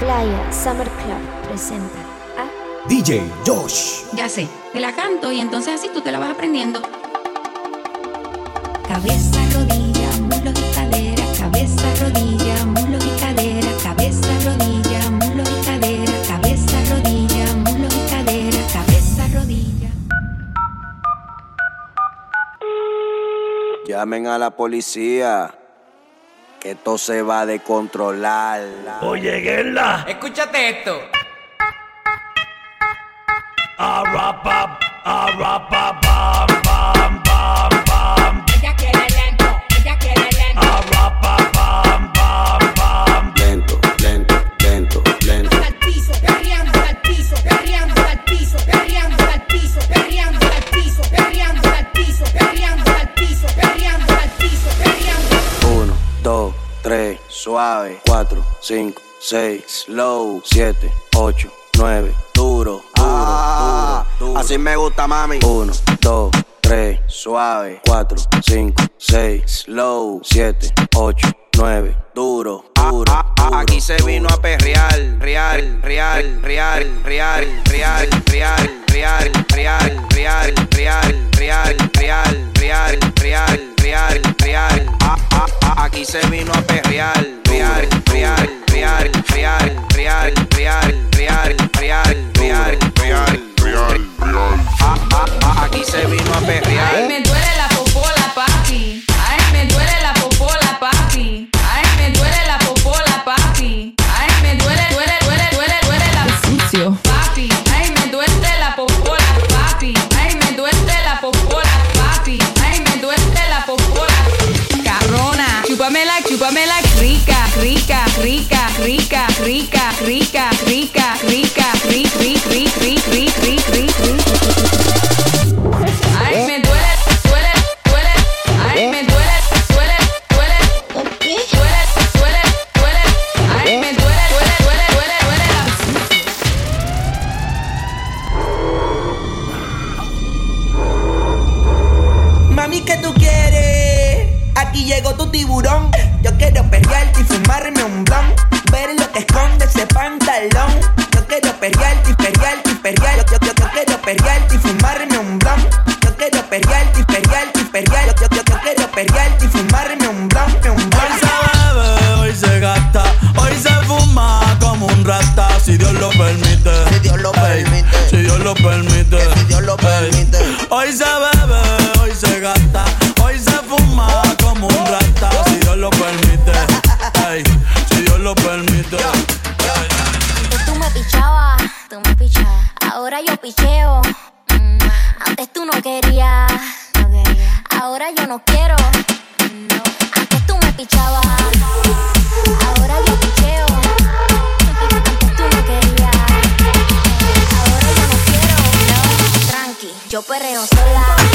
Playa Summer Club presenta a DJ Josh. Ya sé, te la canto y entonces así tú te la vas aprendiendo. Cabeza, rodilla, muslo y cadera. Cabeza, rodilla, muslo y cadera. Cabeza, rodilla, muslo y cadera. Cabeza, rodilla, muslo y cadera. Cabeza, rodilla. Llamen a la policía que esto se va a descontrolar. Oye, Guerla. Escúchate esto. Arapap, arapapam. 5, 6, low, 7, 8, 9, duro, duro, ah, duro, duro, Así me gusta, mami. 1, 2, 3, suave. 4, 5, 6, low, 7, 8, 9, duro, duro. Ah, ah, aquí se vino a perrear, real, real, real, real, real, real, real, real, real, real, real, real, real, real, real, real. Aquí se vino a perrear, real, real real, real, real, real, real, real, Ah, ah, ah, Aquí se vino a perrear. Picheo. Mm, Antes tú no querías. Ahora yo no quiero. Antes tú me pichabas. Ahora yo picheo. Antes tú no querías. Ahora yo no quiero. No. Tranqui, yo perreo sola.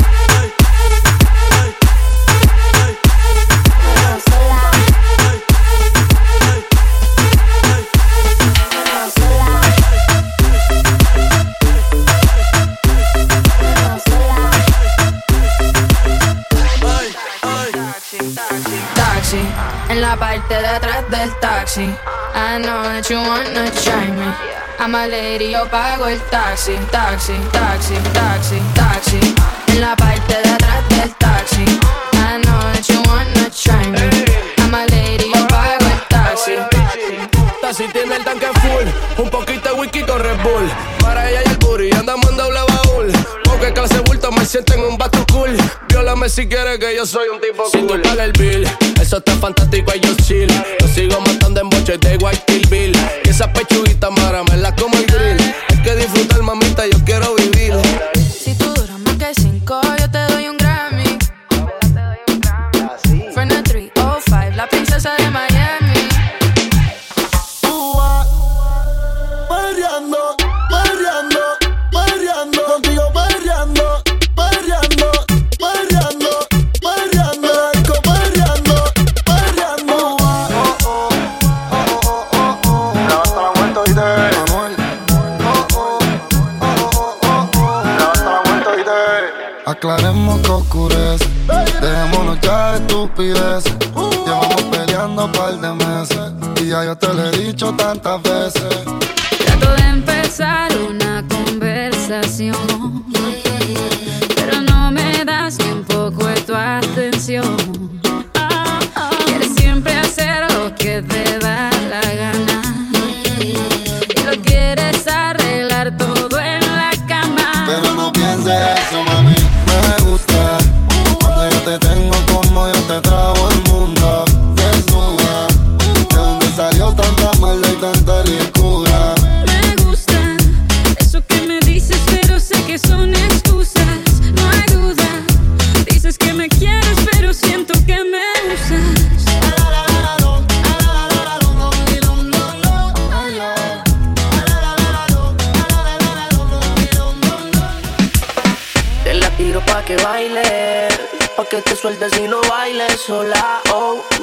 Parte de atrás del taxi. I know that you wanna try me. I'm a lady, yo pago el taxi, taxi, taxi, taxi, taxi. En la parte de atrás del taxi. I know that you wanna try me. I'm a lady, yo pago el taxi. Si tiene el tanque full, un poquito de whisky con Red Bull. Para ella y el booty, andamos en doble baúl. Porque clase bulto me siento en un. Si quieres que yo soy un tipo cool. Si tú pagas el bill, eso está fantástico y yo chill. Yo sigo matando en boches de White Kill Bill. Y esas pechuguitas maramelas como el grill. Hay que disfrutar, mamita, yo quiero vivir. Si tú duras más que cinco, yo te doy un Grammy. Fernet 305, la princesa de Miami.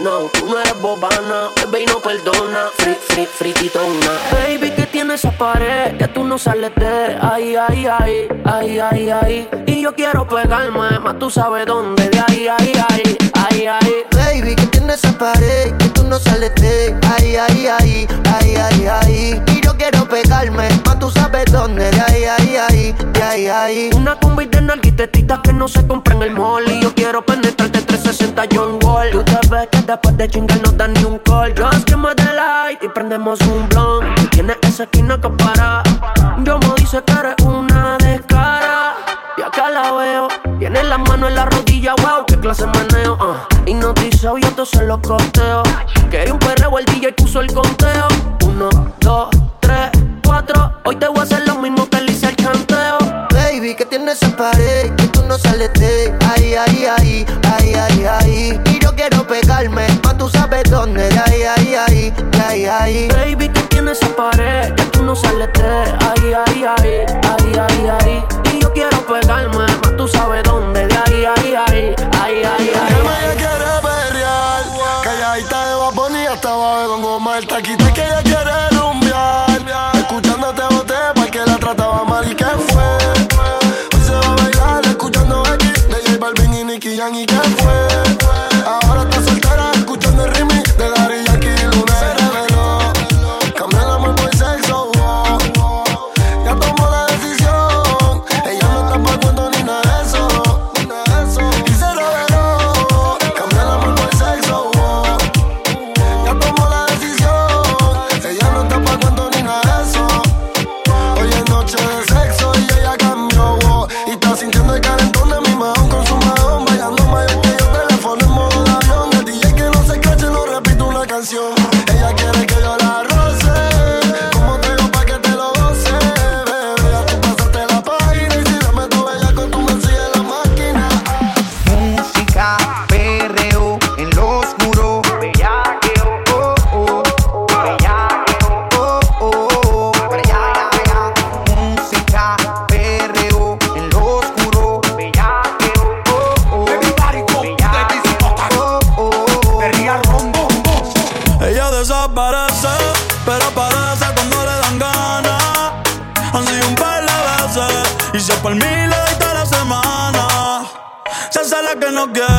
No, tú no eres bobana, bebé y no perdona. Free, free, friquitona. Baby, que tiene esa pared, ya tú no sales de ahí, ahí, ahí, ahí, ahí, ahí. Y yo quiero pegarme, más tú sabes dónde, de ahí, ahí, ahí, ahí, ahí. Baby, que tiene esa pared, que tú no sales de ahí, ahí, ahí, ahí, ahí, ahí. Yo quiero pegarme, más tú sabes dónde, de ahí, ahí, ahí, de ahí, ahí. Una combi de nalguitetitas que no se compra en el mall. Y yo quiero penetrarte 360 John Wall. Tú te ves que después de chingar no da ni un call. Just give me the light y prendemos un blunt. Tienes esa esquina que para. Yo me dice que eres una descara. Y acá la veo. Tiene las manos en la rodilla, wow, qué clase de meneo uh. Hipnotizado y entonces los costeo Quería un perreo, el DJ puso el conteo. Uno, dos, Hoy te voy a hacer lo mismo que le hice al chanteo Baby, que tiene esa pared, que tú no sales de ahí, ahí, ahí, ahí, ahí, ahí. Y yo quiero pegarme, más tú sabes dónde, de ahí, ahí, ahí, de ahí, ahí. Baby, que tiene esa pared, ya tú no sales de ahí, ahí, ahí, ahí, ahí, ahí. Y yo quiero pegarme, más tú sabes dónde, de ahí, ahí, ahí, ahí, ahí, Que ahí. pelear, calladita de baboni hasta abajo con goma el taquita no quiere,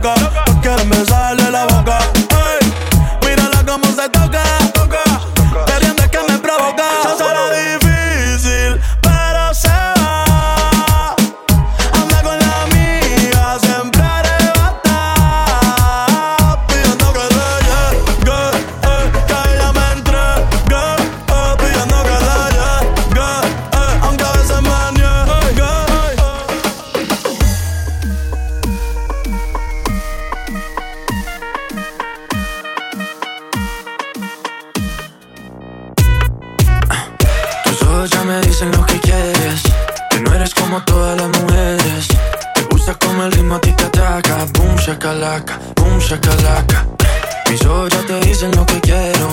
locas Todos quieren besarle la boca. Ey, mírala cómo se toca shakalaka, boom shakalaka, boom shakalaka. Mis ojos ya te dicen lo que quiero.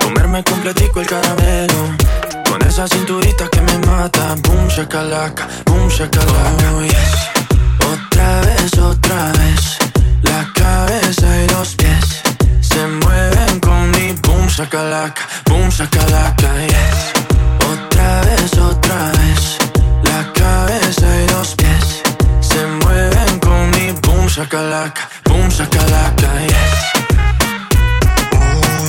Comerme completico el caramelo. Con esa cinturita que me mata, boom shakalaka, boom shakalaka. Oh, yes. Otra vez, otra vez. La cabeza y los pies se mueven con mi boom shakalaka, boom shakalaka. Yes. Otra vez, otra vez. shakalaka, boom shakalaka, oh, oh, oh,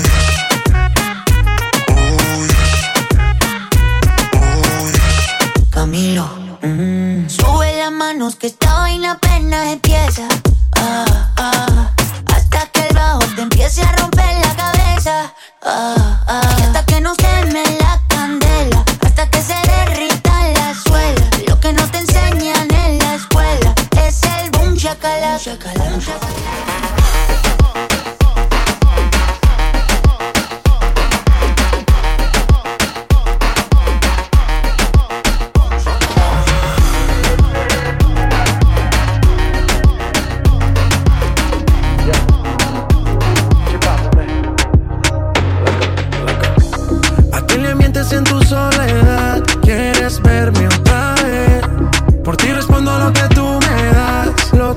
yes. Camilo, mm. sube las manos que estaba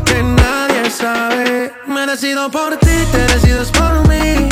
que nadie sabe. Me decido por ti, te decides por mí.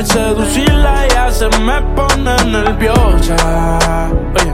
Al seducirla ya se me pone nerviosa. Oye.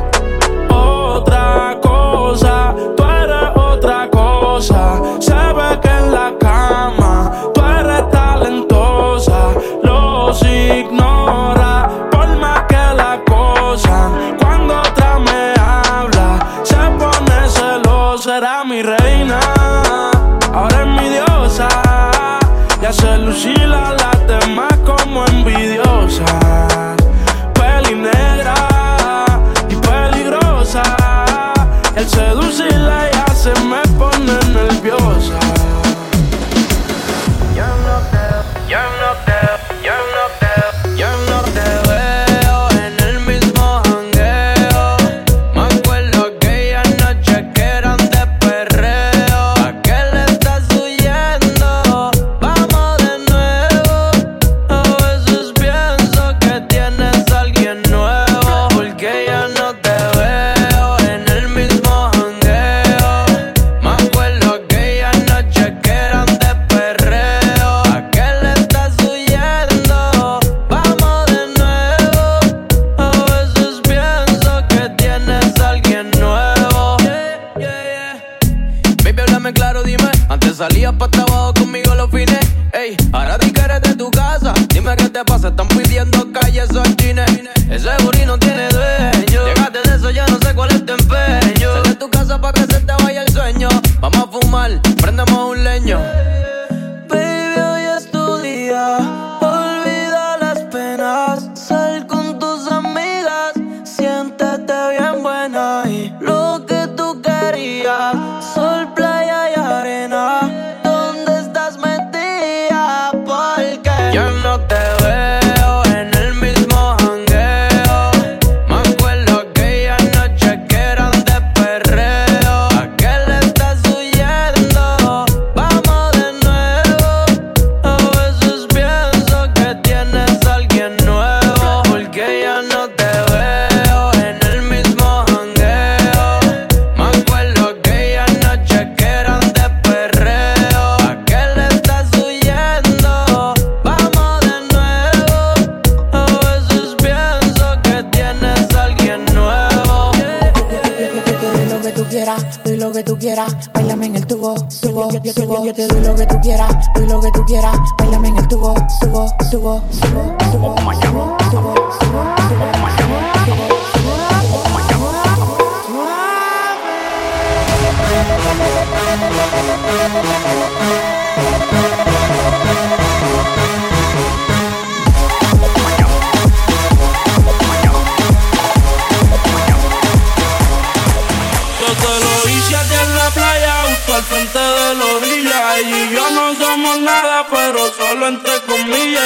La rica eres de tu casa. Dime qué te pasa, están pidiendo calles o chines. Ese booty no tiene dueño. Llegaste de eso, ya no sé cuál es tu empeño. Sal de tu casa para que se te vaya el sueño. Vamos a fumar, prendemos un leño. subo, subo, frente de la orilla y yo no somos nada, pero solo entre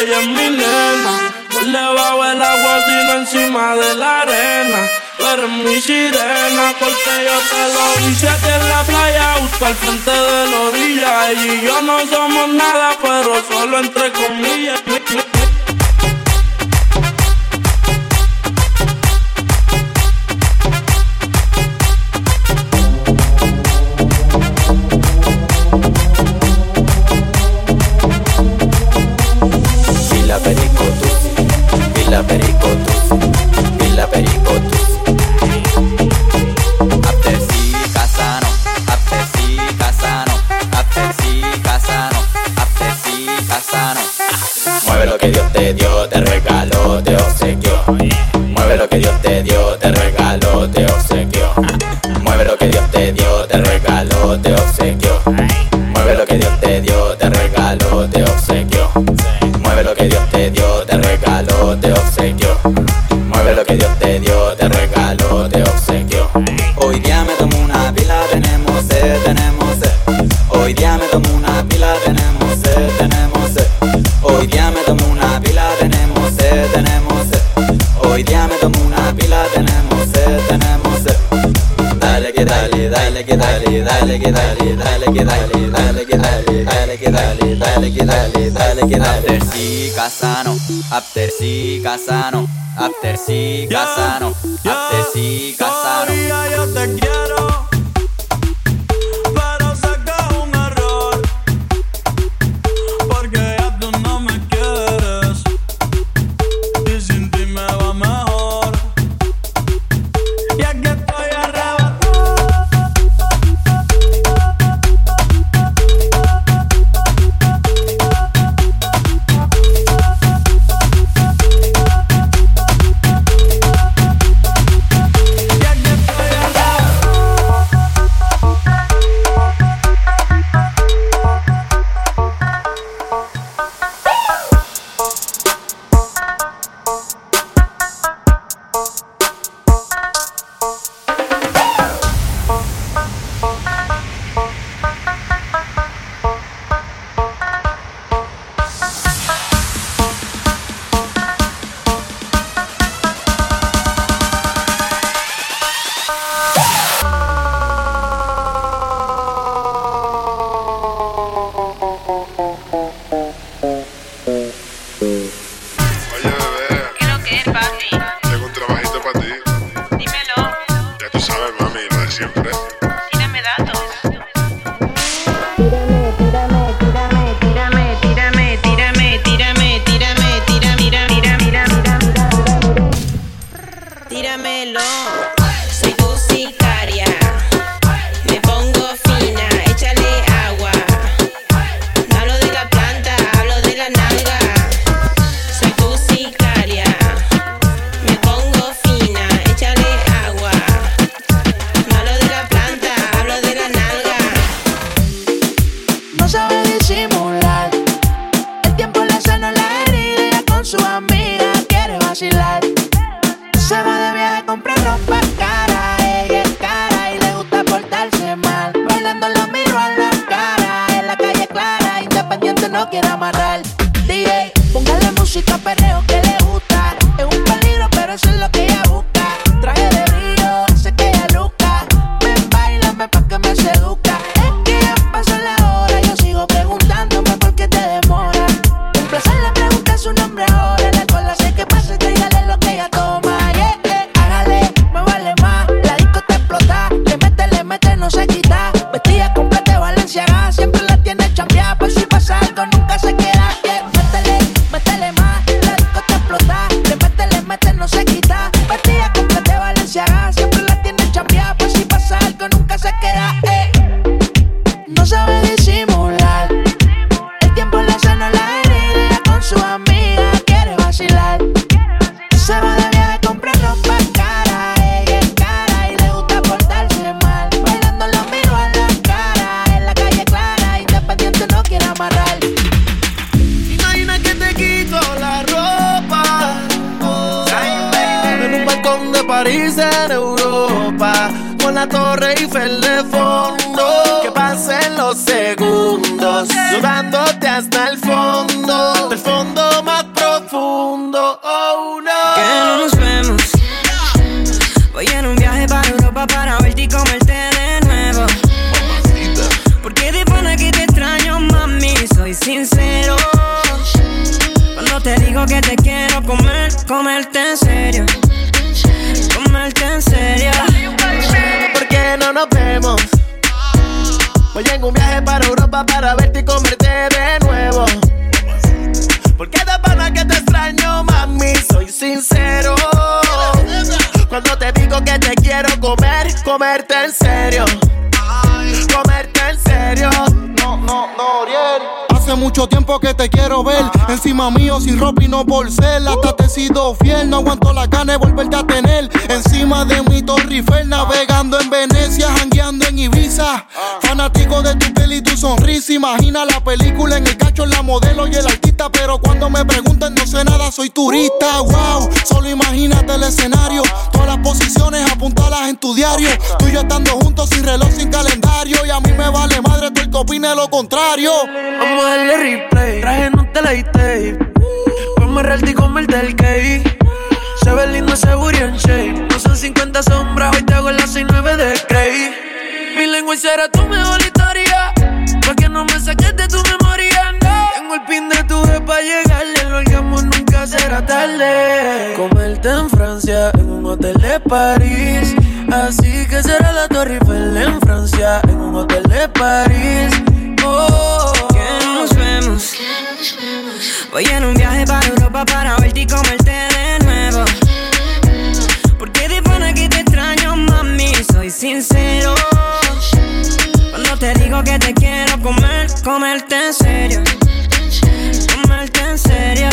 ella es mi nena. Por debajo del agua, sino encima de la arena. Tú eres mi sirena, porque yo te lo hice en la playa, justo al frente de la orilla. Y yo no somos nada, pero solo entre comillas. dale, dale que dale, dale que dale, dale que dale, dale que dale, dale que dale, dale que dale. After sí casano, after casano, after casano, after casano. Mucho tiempo que te quiero ver. Encima mío, sin ropa y no por ser. Hasta te he sido fiel. No aguanto la gana de volverte a tener. Encima de mi Torre Eiffel, navegando en Venecia, Fanático de tu piel y tu sonrisa. Imagina la película en el cacho, la modelo y el artista. Pero cuando me preguntan, no sé nada, soy turista. Wow, solo imagínate el escenario. Todas las posiciones apuntalas en tu diario. Tú y yo estando juntos sin reloj, sin calendario. Y a mí me vale madre tú el que opine lo contrario. Vamos a darle replay. Traje no te la tape. Ponme realty y comerte el cake. Se ve lindo ese booty en shape. No son 50 sombras, hoy te hago las 69 de Cray. Mi lengua será tu mejor historia. Pa' que no me saques de tu memoria, no. Tengo el pin de tu vez pa' llegarle. Lo hagamos nunca será tarde. Comerte en Francia, en un hotel de París. Así que será la Torre Eiffel en Francia, en un hotel de París. Oh, Que no nos vemos. Voy en un viaje para Europa para verte y comerte de nuevo. Porque de pana que te extraño, mami, soy sincero. Te digo que te quiero comer, comerte en serio. Comerte en serio.